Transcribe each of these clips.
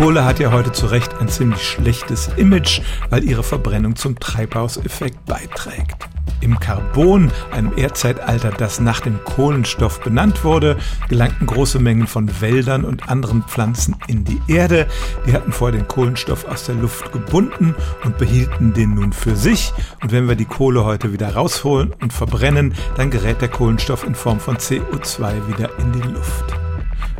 Kohle hat ja heute zu Recht ein ziemlich schlechtes Image, weil ihre Verbrennung zum Treibhauseffekt beiträgt. Im Carbon, einem Erdzeitalter, das nach dem Kohlenstoff benannt wurde, gelangten große Mengen von Wäldern und anderen Pflanzen in die Erde. Die hatten vorher den Kohlenstoff aus der Luft gebunden und behielten den nun für sich. Und wenn wir die Kohle heute wieder rausholen und verbrennen, dann gerät der Kohlenstoff in Form von CO2 wieder in die Luft.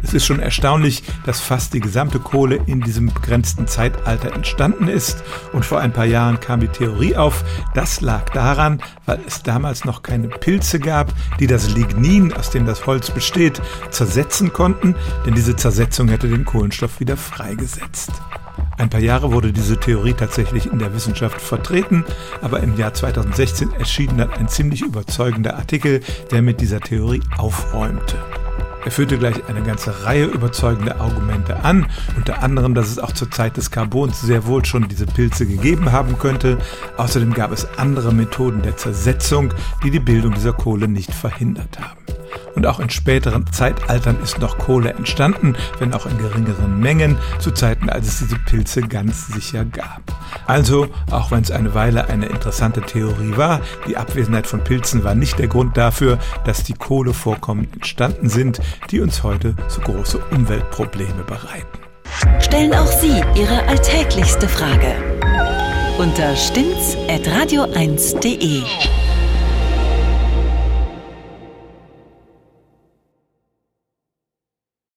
Es ist schon erstaunlich, dass fast die gesamte Kohle in diesem begrenzten Zeitalter entstanden ist. Und vor ein paar Jahren kam die Theorie auf, das lag daran, weil es damals noch keine Pilze gab, die das Lignin, aus dem das Holz besteht, zersetzen konnten, denn diese Zersetzung hätte den Kohlenstoff wieder freigesetzt. Ein paar Jahre wurde diese Theorie tatsächlich in der Wissenschaft vertreten, aber im Jahr 2016 erschien dann ein ziemlich überzeugender Artikel, der mit dieser Theorie aufräumte. Er führte gleich eine ganze Reihe überzeugender Argumente an, unter anderem, dass es auch zur Zeit des Carbons sehr wohl schon diese Pilze gegeben haben könnte. Außerdem gab es andere Methoden der Zersetzung, die die Bildung dieser Kohle nicht verhindert haben. Und auch in späteren Zeitaltern ist noch Kohle entstanden, wenn auch in geringeren Mengen, zu Zeiten, als es diese Pilze ganz sicher gab. Also, auch wenn es eine Weile eine interessante Theorie war, die Abwesenheit von Pilzen war nicht der Grund dafür, dass die Kohlevorkommen entstanden sind, die uns heute so große Umweltprobleme bereiten. Stellen auch Sie Ihre alltäglichste Frage unter stimmtz.radio1.de.